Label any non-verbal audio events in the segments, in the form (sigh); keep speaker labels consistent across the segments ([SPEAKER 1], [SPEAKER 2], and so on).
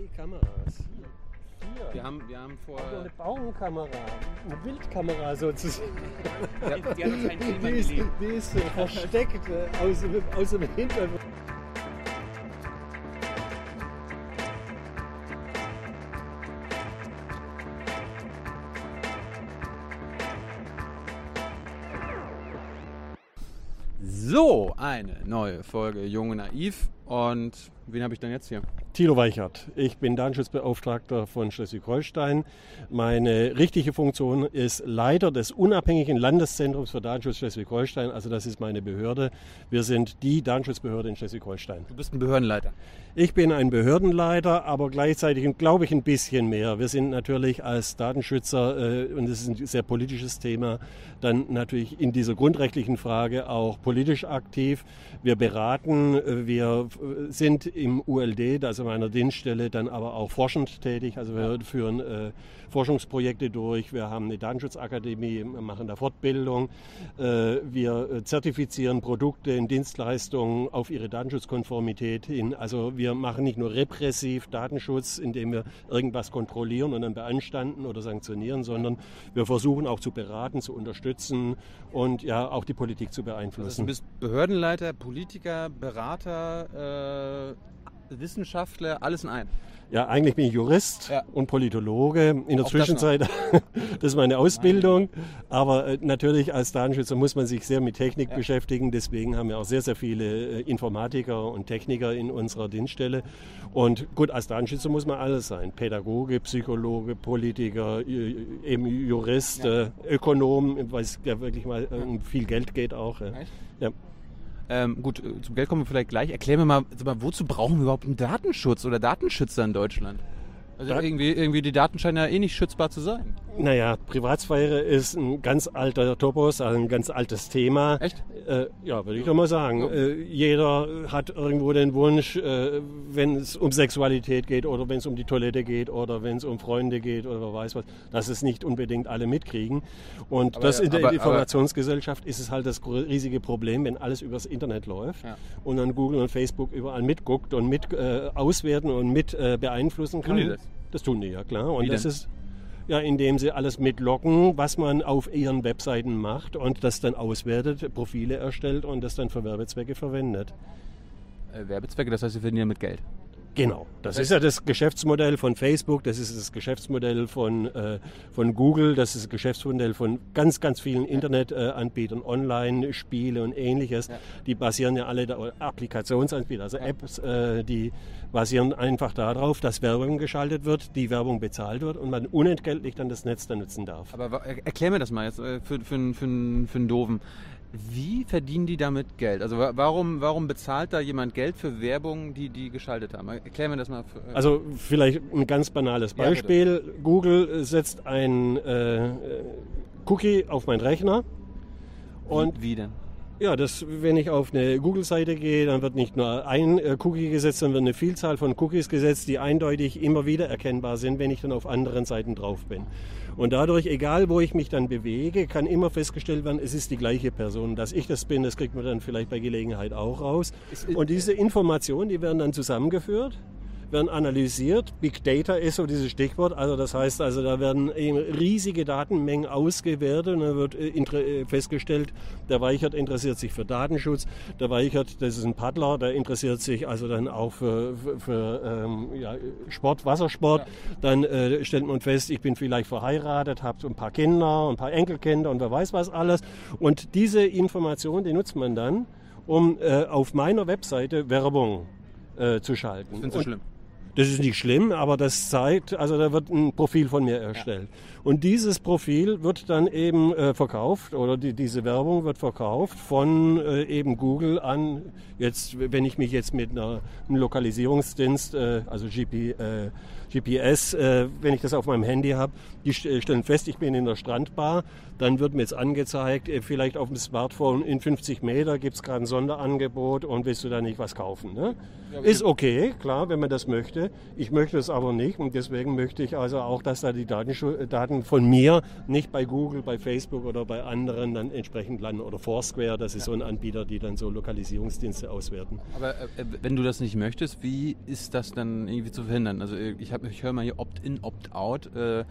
[SPEAKER 1] drei Kameras.
[SPEAKER 2] Vier. Wir haben, wir haben vor.
[SPEAKER 1] Also eine Baumkamera, eine Bildkamera sozusagen.
[SPEAKER 2] Ja, die, die, hat
[SPEAKER 1] die, ist, die ist versteckt äh, aus, aus dem Hintergrund.
[SPEAKER 2] So, eine neue Folge Junge Naiv. Und wen habe ich denn jetzt hier?
[SPEAKER 1] Thilo Weichert. Ich bin Datenschutzbeauftragter von Schleswig-Holstein. Meine richtige Funktion ist Leiter des unabhängigen Landeszentrums für Datenschutz Schleswig-Holstein. Also das ist meine Behörde. Wir sind die Datenschutzbehörde in Schleswig-Holstein.
[SPEAKER 2] Du bist ein Behördenleiter.
[SPEAKER 1] Ich bin ein Behördenleiter, aber gleichzeitig, glaube ich, ein bisschen mehr. Wir sind natürlich als Datenschützer, äh, und das ist ein sehr politisches Thema, dann natürlich in dieser grundrechtlichen Frage auch politisch aktiv. Wir beraten, äh, wir sind im ULD, also meiner Dienststelle, dann aber auch forschend tätig. Also wir führen äh, Forschungsprojekte durch, wir haben eine Datenschutzakademie, machen da Fortbildung, äh, wir zertifizieren Produkte und Dienstleistungen auf ihre Datenschutzkonformität hin. Also wir machen nicht nur repressiv Datenschutz, indem wir irgendwas kontrollieren und dann beanstanden oder sanktionieren, sondern wir versuchen auch zu beraten, zu unterstützen und ja auch die Politik zu beeinflussen. Also
[SPEAKER 2] du bist Behördenleiter, Politiker, Berater, äh, Wissenschaftler, alles in einem.
[SPEAKER 1] Ja, eigentlich bin ich Jurist ja. und Politologe. In der Auch Zwischenzeit, das, (laughs) das, ist meine Ausbildung. Aber äh, natürlich als Datenschützer muss man sich sehr mit Technik ja. beschäftigen. Deswegen haben wir auch sehr, sehr viele äh, Informatiker und Techniker in unserer Dienststelle. Und gut, als Datenschützer muss man alles sein. Pädagoge, Psychologe, Politiker, eben Jurist, ja. Äh, Ökonom, weil es ja wirklich mal um viel Geld geht auch.
[SPEAKER 2] Ja. Ähm, gut, äh, zum Geld kommen wir vielleicht gleich. Erklär mir mal, mal, wozu brauchen wir überhaupt einen Datenschutz oder Datenschützer in Deutschland? Also irgendwie, irgendwie die Daten scheinen ja eh nicht schützbar zu sein.
[SPEAKER 1] Naja, Privatsphäre ist ein ganz alter Topos, also ein ganz altes Thema.
[SPEAKER 2] Echt?
[SPEAKER 1] Äh, ja, würde ich doch mal sagen. Ja. Äh, jeder hat irgendwo den Wunsch, äh, wenn es um Sexualität geht oder wenn es um die Toilette geht oder wenn es um Freunde geht oder wer weiß was, dass es nicht unbedingt alle mitkriegen. Und aber, das in der aber, Informationsgesellschaft aber, ist es halt das riesige Problem, wenn alles übers Internet läuft ja. und dann Google und Facebook überall mitguckt und mit äh, auswerten und mit äh, beeinflussen kann.
[SPEAKER 2] Tun die das?
[SPEAKER 1] Das tun die ja, klar. Und Wie das denn? ist ja, indem sie alles mitlocken, was man auf ihren Webseiten macht und das dann auswertet, Profile erstellt und das dann für Werbezwecke verwendet.
[SPEAKER 2] Äh, Werbezwecke, das heißt, sie verdienen mit Geld.
[SPEAKER 1] Genau, das ist ja das Geschäftsmodell von Facebook, das ist das Geschäftsmodell von, äh, von Google, das ist das Geschäftsmodell von ganz, ganz vielen Internetanbietern, Online-Spiele und ähnliches. Ja. Die basieren ja alle, da, Applikationsanbieter, also Apps, äh, die basieren einfach darauf, dass Werbung geschaltet wird, die Werbung bezahlt wird und man unentgeltlich dann das Netz dann nutzen darf.
[SPEAKER 2] Aber erklär mir das mal jetzt äh, für, für, für, für einen Doofen. Wie verdienen die damit Geld? Also warum, warum bezahlt da jemand Geld für Werbung, die die geschaltet haben? Erklär mir das mal. Für,
[SPEAKER 1] äh also vielleicht ein ganz banales Beispiel. Ja, Google setzt ein äh, Cookie auf meinen Rechner.
[SPEAKER 2] Und wie denn?
[SPEAKER 1] Ja, das, wenn ich auf eine Google-Seite gehe, dann wird nicht nur ein äh, Cookie gesetzt, sondern wird eine Vielzahl von Cookies gesetzt, die eindeutig immer wieder erkennbar sind, wenn ich dann auf anderen Seiten drauf bin. Und dadurch, egal wo ich mich dann bewege, kann immer festgestellt werden, es ist die gleiche Person. Dass ich das bin, das kriegt man dann vielleicht bei Gelegenheit auch raus. Und diese Informationen, die werden dann zusammengeführt werden analysiert. Big Data ist so dieses Stichwort. Also das heißt, also da werden eben riesige Datenmengen ausgewertet und dann wird äh, äh, festgestellt, der Weichert interessiert sich für Datenschutz. Der Weichert, das ist ein Paddler, der interessiert sich also dann auch für, für, für ähm, ja, Sport, Wassersport. Ja. Dann äh, stellt man fest, ich bin vielleicht verheiratet, habe ein paar Kinder, ein paar Enkelkinder und wer weiß was alles. Und diese Information, die nutzt man dann, um äh, auf meiner Webseite Werbung äh, zu schalten.
[SPEAKER 2] Das so schlimm.
[SPEAKER 1] Das ist nicht schlimm, aber das zeigt, also da wird ein Profil von mir erstellt. Ja. Und dieses Profil wird dann eben äh, verkauft oder die, diese Werbung wird verkauft von äh, eben Google an, jetzt, wenn ich mich jetzt mit einer, einem Lokalisierungsdienst, äh, also GP, äh, GPS, äh, wenn ich das auf meinem Handy habe, die stellen fest, ich bin in der Strandbar, dann wird mir jetzt angezeigt, äh, vielleicht auf dem Smartphone in 50 Meter gibt es gerade ein Sonderangebot und willst du da nicht was kaufen. Ne? Ja, ist okay, klar, wenn man das möchte möchte. Ich möchte es aber nicht und deswegen möchte ich also auch, dass da die Daten von mir nicht bei Google, bei Facebook oder bei anderen dann entsprechend landen oder Foursquare, das ist ja. so ein Anbieter, die dann so Lokalisierungsdienste auswerten.
[SPEAKER 2] Aber äh, wenn du das nicht möchtest, wie ist das dann irgendwie zu verhindern? Also äh, ich, ich höre mal hier Opt-in, Opt-out. Äh,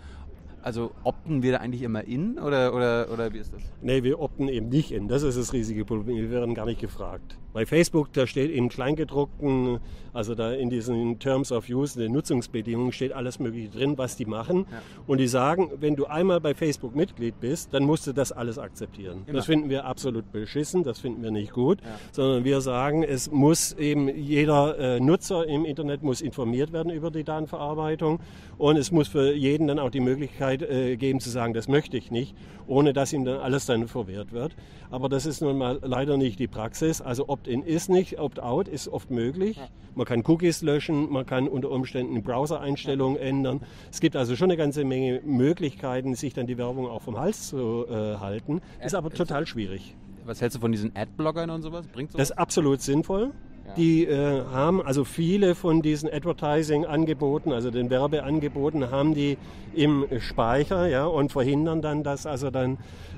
[SPEAKER 2] also opten wir da eigentlich immer in oder, oder, oder wie ist das?
[SPEAKER 1] Nee, wir opten eben nicht in. Das ist das riesige Problem. Wir werden gar nicht gefragt. Bei Facebook, da steht im Kleingedruckten, also da in diesen Terms of Use, in den Nutzungsbedingungen, steht alles Mögliche drin, was die machen. Ja. Und die sagen, wenn du einmal bei Facebook Mitglied bist, dann musst du das alles akzeptieren. Immer. Das finden wir absolut beschissen, das finden wir nicht gut, ja. sondern wir sagen, es muss eben jeder äh, Nutzer im Internet muss informiert werden über die Datenverarbeitung und es muss für jeden dann auch die Möglichkeit äh, geben zu sagen, das möchte ich nicht, ohne dass ihm dann alles dann verwehrt wird. Aber das ist nun mal leider nicht die Praxis. Also Opt-in ist nicht, Opt-out ist oft möglich. Man kann Cookies löschen, man kann unter Umständen Browser-Einstellungen ändern. Es gibt also schon eine ganze Menge Möglichkeiten, sich dann die Werbung auch vom Hals zu äh, halten. Ist aber total schwierig.
[SPEAKER 2] Was hältst du von diesen Adbloggern und sowas?
[SPEAKER 1] Bringt sowas? Das ist absolut sinnvoll. Die äh, haben also viele von diesen Advertising-Angeboten, also den Werbeangeboten, haben die im Speicher ja, und verhindern dann, dass also dann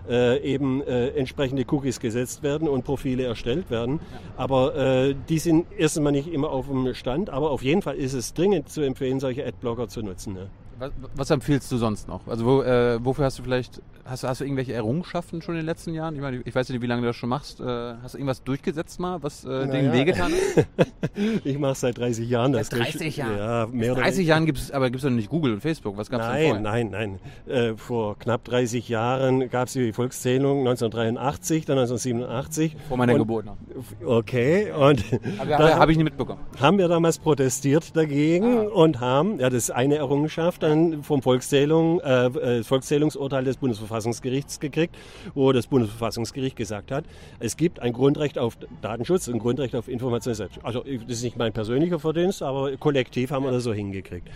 [SPEAKER 1] äh, eben äh, entsprechende Cookies gesetzt werden und Profile erstellt werden. Ja. Aber äh, die sind erst einmal nicht immer auf dem Stand, aber auf jeden Fall ist es dringend zu empfehlen, solche Adblocker zu nutzen. Ne?
[SPEAKER 2] Was, was, empfiehlst du sonst noch? Also wo, äh, wofür hast du vielleicht, hast, hast du irgendwelche Errungenschaften schon in den letzten Jahren? Ich meine, ich weiß nicht, wie lange du das schon machst. Äh, hast du irgendwas durchgesetzt mal, was äh, denen wehgetan hat? (laughs)
[SPEAKER 1] ich mache seit 30 Jahren
[SPEAKER 2] das. Seit 30 Jahren? Ja, mehr oder 30 Jahren gibt es, aber gibt es doch nicht Google und Facebook. Was gab es
[SPEAKER 1] Nein, nein, nein. Äh, vor knapp 30 Jahren gab es die Volkszählung 1983, dann 1987.
[SPEAKER 2] Vor meiner Geburt noch.
[SPEAKER 1] Okay, und (laughs) (laughs)
[SPEAKER 2] habe hab ich nicht mitbekommen.
[SPEAKER 1] Haben wir damals protestiert dagegen ah. und haben, ja, das ist eine Errungenschaft, dann vom Volkszählung, äh, äh, Volkszählungsurteil des Bundesverfassungsgerichts gekriegt, wo das Bundesverfassungsgericht gesagt hat, es gibt ein Grundrecht auf Datenschutz, ein Grundrecht auf Informationssicherheit. Also das ist nicht mein persönlicher Verdienst, aber kollektiv haben wir das so hingekriegt.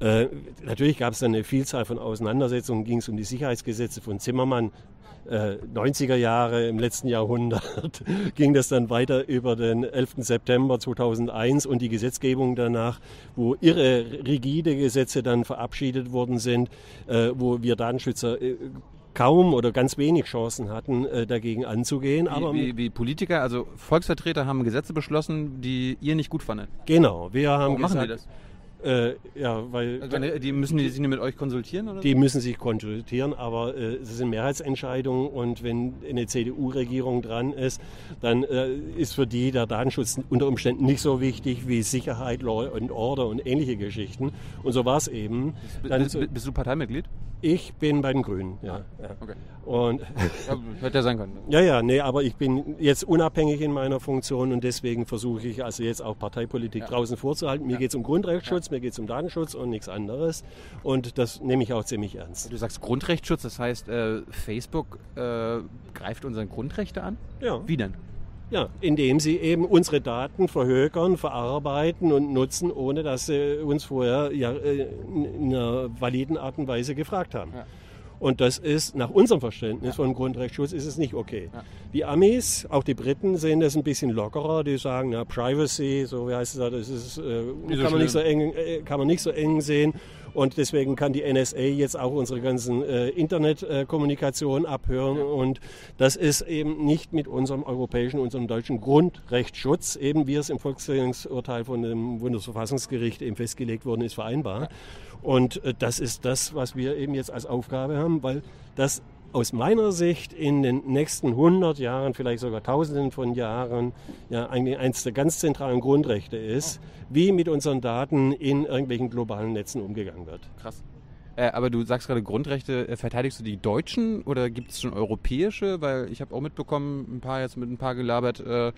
[SPEAKER 1] Äh, natürlich gab es dann eine Vielzahl von Auseinandersetzungen, ging es um die Sicherheitsgesetze von Zimmermann, 90er äh, Jahre im letzten Jahrhundert (laughs) ging das dann weiter über den 11. September 2001 und die Gesetzgebung danach, wo irre rigide Gesetze dann verabschiedet worden sind, äh, wo wir Datenschützer äh, kaum oder ganz wenig Chancen hatten, dagegen anzugehen.
[SPEAKER 2] Wie, wie, wie, Politiker, also Volksvertreter haben Gesetze beschlossen, die ihr nicht gut fandet.
[SPEAKER 1] Genau, wir haben
[SPEAKER 2] Warum gesagt, machen die das?
[SPEAKER 1] Äh, ja, weil
[SPEAKER 2] also die müssen die sich mit euch konsultieren?
[SPEAKER 1] Oder? Die müssen sich konsultieren, aber äh, es sind Mehrheitsentscheidungen und wenn eine CDU-Regierung dran ist, dann äh, ist für die der Datenschutz unter Umständen nicht so wichtig wie Sicherheit, Law and Order und ähnliche Geschichten. Und so war es eben.
[SPEAKER 2] Bist, bist, bist, du Parteimitglied?
[SPEAKER 1] Ich bin bei den Grünen, ja. ja. Okay. Und
[SPEAKER 2] ja, hätte ja sein können. (laughs)
[SPEAKER 1] Ja, ja, nee, aber ich bin jetzt unabhängig in meiner Funktion und deswegen versuche ich also jetzt auch Parteipolitik ja. draußen vorzuhalten. Mir ja. geht es um Grundrechtsschutz, mir geht es um Datenschutz und nichts anderes. Und das nehme ich auch ziemlich ernst.
[SPEAKER 2] Du sagst Grundrechtsschutz, das heißt, äh, Facebook äh, greift unsere Grundrechte an?
[SPEAKER 1] Ja.
[SPEAKER 2] Wie denn?
[SPEAKER 1] Ja, indem sie eben unsere Daten verhökern, verarbeiten und nutzen, ohne dass sie uns vorher ja, äh, in einer validen Art und Weise gefragt haben. Ja. Und das ist nach unserem Verständnis ja. von Grundrechtsschutz ist es nicht okay. Ja. Die Amis, auch die Briten sehen das ein bisschen lockerer. Die sagen, na, Privacy, so wie heißt es da, das ist, äh, kann, man nicht so eng, äh, kann man nicht so eng sehen. Und deswegen kann die NSA jetzt auch unsere ganzen äh, Internetkommunikation abhören. Ja. Und das ist eben nicht mit unserem europäischen, unserem deutschen Grundrechtsschutz, eben wie es im Volkszählungsurteil von dem Bundesverfassungsgericht eben festgelegt worden ist, vereinbar. Ja. Und äh, das ist das, was wir eben jetzt als Aufgabe haben, weil das aus meiner Sicht in den nächsten 100 Jahren, vielleicht sogar Tausenden von Jahren, ja eines der ganz zentralen Grundrechte ist, wie mit unseren Daten in irgendwelchen globalen Netzen umgegangen wird.
[SPEAKER 2] Krass. Äh, aber du sagst gerade Grundrechte, äh, verteidigst du die deutschen oder gibt es schon europäische? Weil ich habe auch mitbekommen, ein paar jetzt mit ein paar gelabert, äh,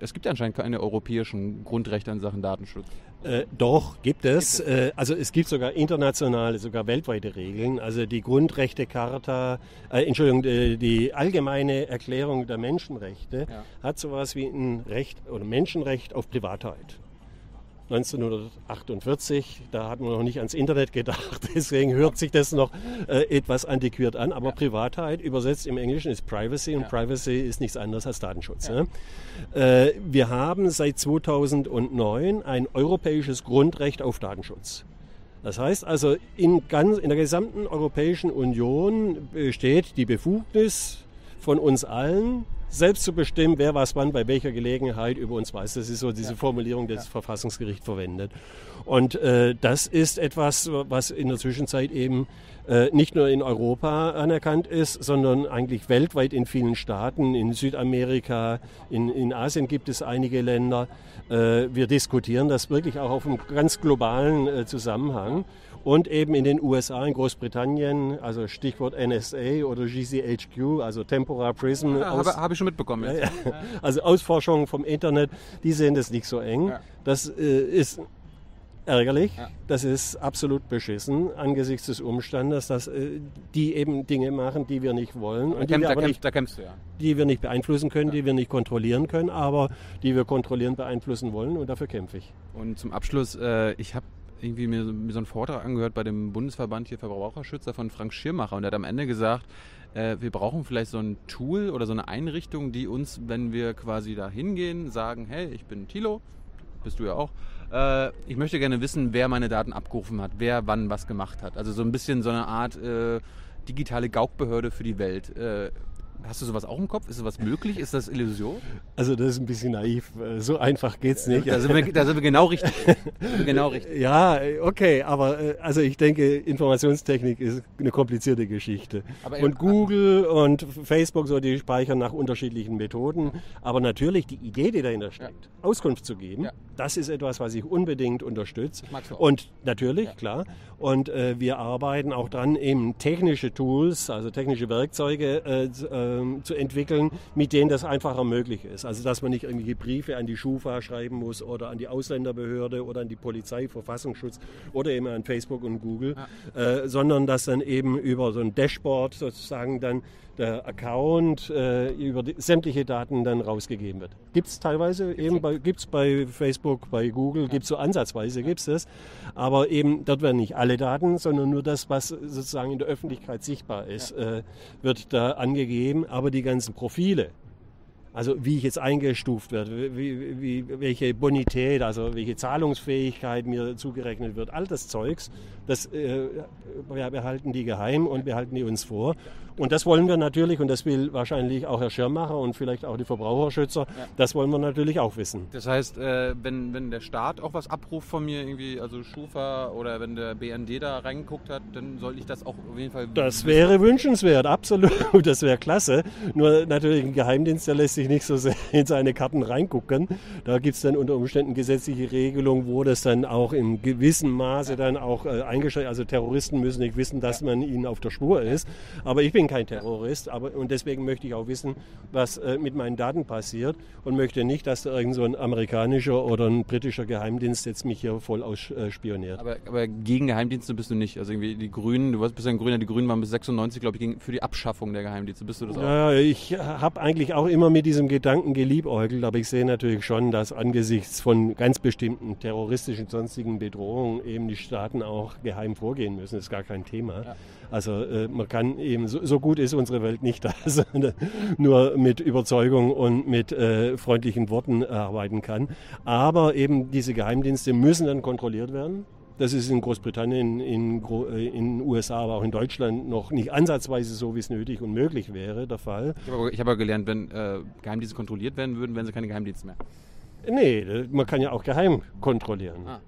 [SPEAKER 2] es gibt anscheinend keine europäischen Grundrechte in Sachen Datenschutz.
[SPEAKER 1] Äh, doch, gibt es. Gibt es? Äh, also es gibt sogar internationale, sogar weltweite Regeln. Also die Grundrechtecharta, äh, Entschuldigung, die, die, allgemeine Erklärung der Menschenrechte ja. hat sowas wie ein Recht oder Menschenrecht auf Privatheit. 1948, da hat man noch nicht ans Internet gedacht, (laughs) deswegen hört sich das noch äh, etwas antiquiert an, aber ja. Privatheit übersetzt im Englischen ist Privacy und ja. Privacy ist nichts anderes als Datenschutz. Ja. Äh, wir haben seit 2009 ein europäisches Grundrecht auf Datenschutz. Das heißt also, in, ganz, in der gesamten Europäischen Union besteht die Befugnis von uns allen, selbst zu bestimmen, wer was wann bei welcher Gelegenheit über uns weiß. Das ist so diese ja. Formulierung, die das ja. Verfassungsgericht verwendet. Und äh, das ist etwas, was in der Zwischenzeit eben äh, nicht nur in Europa anerkannt ist, sondern eigentlich weltweit in vielen Staaten, in Südamerika, in, in Asien gibt es einige Länder. Äh, wir diskutieren das wirklich auch auf einem ganz globalen äh, Zusammenhang und eben in den USA, in Großbritannien, also Stichwort NSA oder GCHQ, also Temporal Prism.
[SPEAKER 2] Ja, habe, habe ich schon mitbekommen. Ja, ja.
[SPEAKER 1] Also Ausforschungen vom Internet, die sehen das nicht so eng. Das äh, ist ärgerlich, das ist absolut beschissen angesichts des Umstandes, dass äh, die eben Dinge machen, die wir nicht wollen
[SPEAKER 2] und die, wir aber nicht, kämpfst du,
[SPEAKER 1] die wir nicht beeinflussen können, die wir nicht kontrollieren können, aber die wir kontrollieren, beeinflussen wollen und dafür kämpfe ich.
[SPEAKER 2] Und zum Abschluss, äh, ich habe irgendwie mir, mir so einen Vortrag angehört bei dem Bundesverband hier Verbraucherschützer von Frank Schirmacher und der hat am Ende gesagt, äh, wir brauchen vielleicht so ein Tool oder so eine Einrichtung, die uns, wenn wir quasi da hingehen, sagen, hey, ich bin Tilo, bist du ja auch, äh, ich möchte gerne wissen, wer meine Daten abgerufen hat, wer wann was gemacht hat. Also so ein bisschen so eine Art äh, digitale Gaukbehörde für die Welt. Äh, Hast du sowas auch im Kopf? Ist sowas möglich? Ist das Illusion?
[SPEAKER 1] Also das ist ein bisschen naiv. So einfach geht es nicht.
[SPEAKER 2] Da sind, wir, da sind wir genau richtig. (laughs) genau richtig.
[SPEAKER 1] Ja, okay, aber äh, also ich denke, Informationstechnik ist eine komplizierte Geschichte. Aber und Google und Facebook, so die speichern nach unterschiedlichen Methoden. Aber natürlich die Idee, die dahinter steckt, ja. Auskunft zu geben, ja. das ist etwas, was ich unbedingt unterstütze. Und natürlich, ja. klar. Und äh, wir arbeiten auch dran, eben technische Tools, also technische Werkzeuge äh, äh, zu entwickeln, mit denen das einfacher möglich ist. Also dass man nicht irgendwelche Briefe an die Schufa schreiben muss oder an die Ausländerbehörde oder an die Polizei, Verfassungsschutz oder eben an Facebook und Google, ja. Äh, sondern dass dann eben über so ein Dashboard sozusagen dann der Account äh, über die, sämtliche Daten dann rausgegeben wird. Gibt es teilweise, eben bei, gibt's bei Facebook, bei Google, ja. gibt es so ansatzweise, gibt es das. Aber eben dort werden nicht alle Daten, sondern nur das, was sozusagen in der Öffentlichkeit sichtbar ist, ja. äh, wird da angegeben. Aber die ganzen Profile, also wie ich jetzt eingestuft werde, wie, wie, welche Bonität, also welche Zahlungsfähigkeit mir zugerechnet wird, all das Zeugs, das äh, wir behalten die geheim und behalten die uns vor. Und das wollen wir natürlich, und das will wahrscheinlich auch Herr Schirmacher und vielleicht auch die Verbraucherschützer, ja. das wollen wir natürlich auch wissen.
[SPEAKER 2] Das heißt, äh, wenn, wenn der Staat auch was abruft von mir, irgendwie, also Schufa oder wenn der BND da reingeguckt hat, dann soll ich das auch auf jeden Fall.
[SPEAKER 1] Das wissen. wäre wünschenswert, absolut. (laughs) Das wäre klasse. Nur natürlich ein Geheimdienst, der lässt sich nicht so sehr (laughs) in seine Karten reingucken. Da gibt es dann unter Umständen gesetzliche Regelungen, wo das dann auch in gewissem Maße dann auch äh, eingeschränkt Also Terroristen müssen nicht wissen, dass man ihnen auf der Spur ist. Aber ich bin kein Terrorist, aber und deswegen möchte ich auch wissen, was äh, mit meinen Daten passiert und möchte nicht, dass da irgend so ein amerikanischer oder ein britischer Geheimdienst jetzt mich hier voll ausspioniert.
[SPEAKER 2] Aber, aber, gegen Geheimdienste bist du nicht. Also irgendwie die Grünen, du warst bisher ein Grüner, die Grünen waren bis 96, glaube ich, für die Abschaffung der Geheimdienste. Bist du das auch?
[SPEAKER 1] Ja, ich habe eigentlich auch immer mit diesem Gedanken geliebäugelt, aber ich sehe natürlich schon, dass angesichts von ganz bestimmten terroristischen sonstigen Bedrohungen eben die Staaten auch geheim vorgehen müssen. Das ist gar kein Thema. Ja. Also äh, man kann eben, so, so, gut ist unsere Welt nicht, (laughs) dass man nur mit Überzeugung und mit äh, freundlichen Worten arbeiten kann. Aber eben diese Geheimdienste müssen dann kontrolliert werden. Das ist in Großbritannien, in, äh, den USA, aber auch in Deutschland noch nicht ansatzweise so, wie es nötig und möglich wäre, der Fall.
[SPEAKER 2] Ich habe aber, hab gelernt, wenn äh, Geheimdienste kontrolliert werden würden, wären sie keine Geheimdienste mehr.
[SPEAKER 1] Nee, man kann ja auch geheim kontrollieren. Ah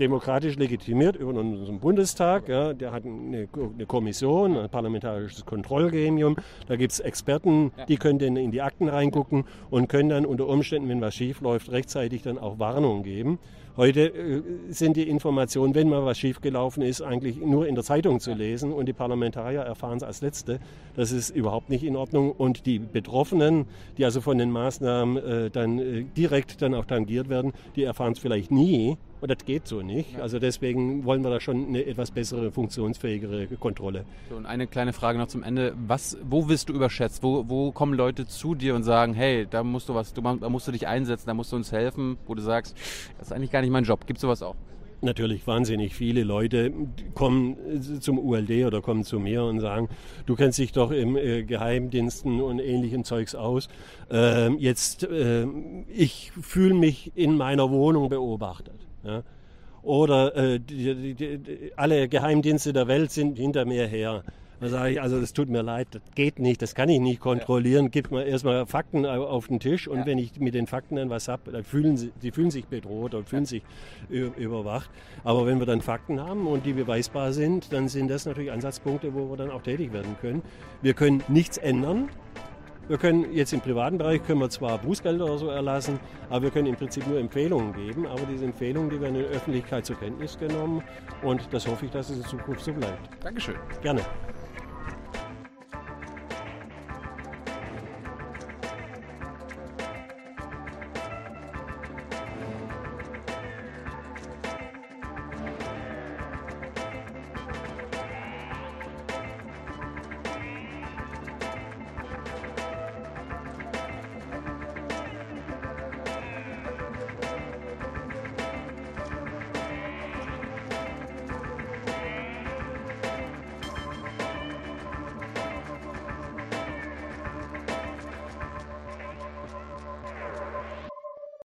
[SPEAKER 1] demokratisch legitimiert über unseren Bundestag. Ja, der hat eine, eine, Kommission, ein parlamentarisches Kontrollgremium. Da gibt es Experten, die können dann in die Akten reingucken und können dann unter Umständen, wenn was schief läuft, rechtzeitig dann auch Warnungen geben. Heute äh, sind die Informationen, wenn mal was schiefgelaufen ist, eigentlich nur in der Zeitung zu lesen und die Parlamentarier erfahren es als Letzte. Das ist überhaupt nicht in Ordnung und die Betroffenen, die also von den Maßnahmen äh, dann äh, direkt dann auch tangiert werden, die erfahren es vielleicht nie Und das geht so nicht. Also deswegen wollen wir da schon eine etwas bessere, funktionsfähigere Kontrolle.
[SPEAKER 2] So, und eine kleine Frage noch zum Ende. Was, wo wirst du überschätzt? Wo, wo kommen Leute zu dir und sagen, hey, da musst du was, du, da musst du dich einsetzen, da musst du uns helfen, wo du sagst, das ist eigentlich gar nicht mein Job. Gibt es sowas auch?
[SPEAKER 1] natürlich wahnsinnig viele Leute kommen zum ULD oder kommen zu mir und sagen, du kennst dich doch im äh, Geheimdiensten und ähnlichem Zeugs aus. Ähm, jetzt, äh, ich fühle mich in meiner Wohnung beobachtet. Ja? Oder äh, die, die, die, alle Geheimdienste der Welt sind hinter mir her. Da sage ich, also das tut mir leid, das geht nicht, das kann ich nicht kontrollieren. Ja. Gib mir erstmal Fakten auf den Tisch und ja. wenn ich mit den Fakten dann was habe, dann fühlen sie, die fühlen sich bedroht und fühlen ja. sich überwacht. Aber wenn wir dann Fakten haben und die beweisbar sind, dann sind das natürlich Ansatzpunkte, wo wir dann auch tätig werden können. Wir können nichts ändern. Wir können jetzt im privaten Bereich können wir zwar Bußgelder oder so erlassen, aber wir können im Prinzip nur Empfehlungen geben. Aber diese Empfehlungen, die werden in der Öffentlichkeit zur Kenntnis genommen und das hoffe ich, dass es in Zukunft so bleibt.
[SPEAKER 2] Dankeschön.
[SPEAKER 1] Gerne.